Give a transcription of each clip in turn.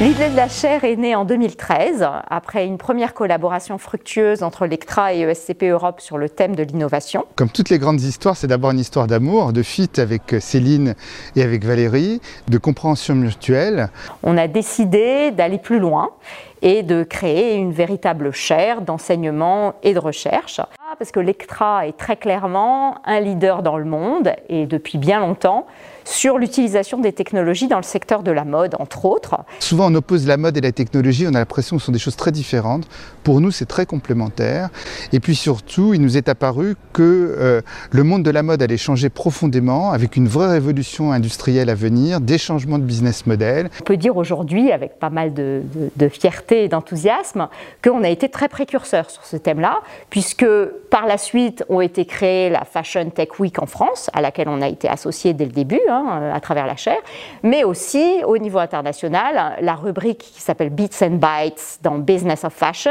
L'idée de la chaire est née en 2013, après une première collaboration fructueuse entre l'ECTRA et ESCP Europe sur le thème de l'innovation. Comme toutes les grandes histoires, c'est d'abord une histoire d'amour, de fit avec Céline et avec Valérie, de compréhension mutuelle. On a décidé d'aller plus loin et de créer une véritable chaire d'enseignement et de recherche. Parce que l'ECTRA est très clairement un leader dans le monde et depuis bien longtemps sur l'utilisation des technologies dans le secteur de la mode, entre autres. Souvent on oppose la mode et la technologie, on a l'impression que ce sont des choses très différentes. Pour nous c'est très complémentaire. Et puis surtout il nous est apparu que euh, le monde de la mode allait changer profondément avec une vraie révolution industrielle à venir, des changements de business model. On peut dire aujourd'hui avec pas mal de, de, de fierté et d'enthousiasme qu'on a été très précurseur sur ce thème-là, puisque par la suite ont été créées la Fashion Tech Week en France, à laquelle on a été associé dès le début, hein, à travers la chaire, mais aussi au niveau international, la rubrique qui s'appelle Beats and Bytes dans Business of Fashion.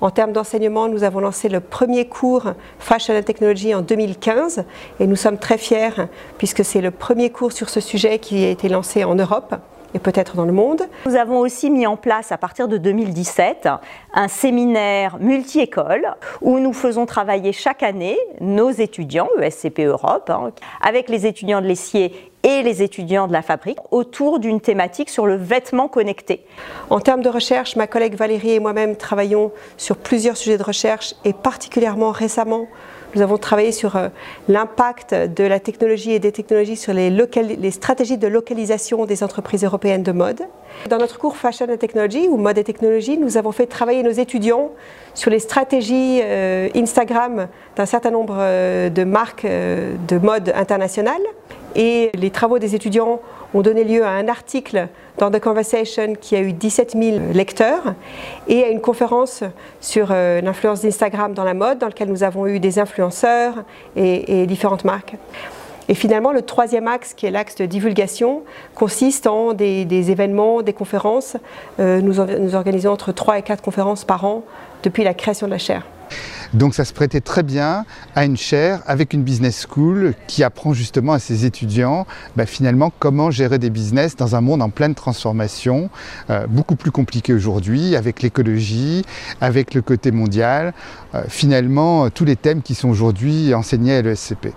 En termes d'enseignement, nous avons lancé le premier cours Fashion and Technology en 2015 et nous sommes très fiers puisque c'est le premier cours sur ce sujet qui a été lancé en Europe et peut-être dans le monde. Nous avons aussi mis en place à partir de 2017 un séminaire multi-école où nous faisons travailler chaque année nos étudiants, ESCP Europe, hein, avec les étudiants de l'essier et les étudiants de la fabrique autour d'une thématique sur le vêtement connecté. En termes de recherche, ma collègue Valérie et moi-même travaillons sur plusieurs sujets de recherche et particulièrement récemment nous avons travaillé sur euh, l'impact de la technologie et des technologies sur les, stratégies de localisation des entreprises européennes de mode. Dans notre cours Fashion and Technology ou Mode et Technologie, nous avons fait travailler nos étudiants sur les stratégies euh, Instagram d'un certain nombre euh, de marques de mode internationales. Et les travaux des étudiants ont donné lieu à un article dans The Conversation qui a eu 17 000 lecteurs et à une conférence sur euh, l'influence d'Instagram dans la mode dans laquelle nous avons eu des influenceurs et, différentes marques. Et finalement, le troisième axe, qui est l'axe de divulgation, consiste en des, des événements, des conférences. Euh, nous, nous organisons entre 3 et 4 conférences par an depuis la création de la chaire. Donc ça se prêtait très bien à une chaire avec une business school qui apprend justement à ses étudiants bah, finalement comment gérer des business dans un monde en pleine transformation, euh, beaucoup plus compliqué aujourd'hui avec l'écologie, avec le côté mondial, euh, finalement tous les thèmes qui sont aujourd'hui enseignés à l'ESCP.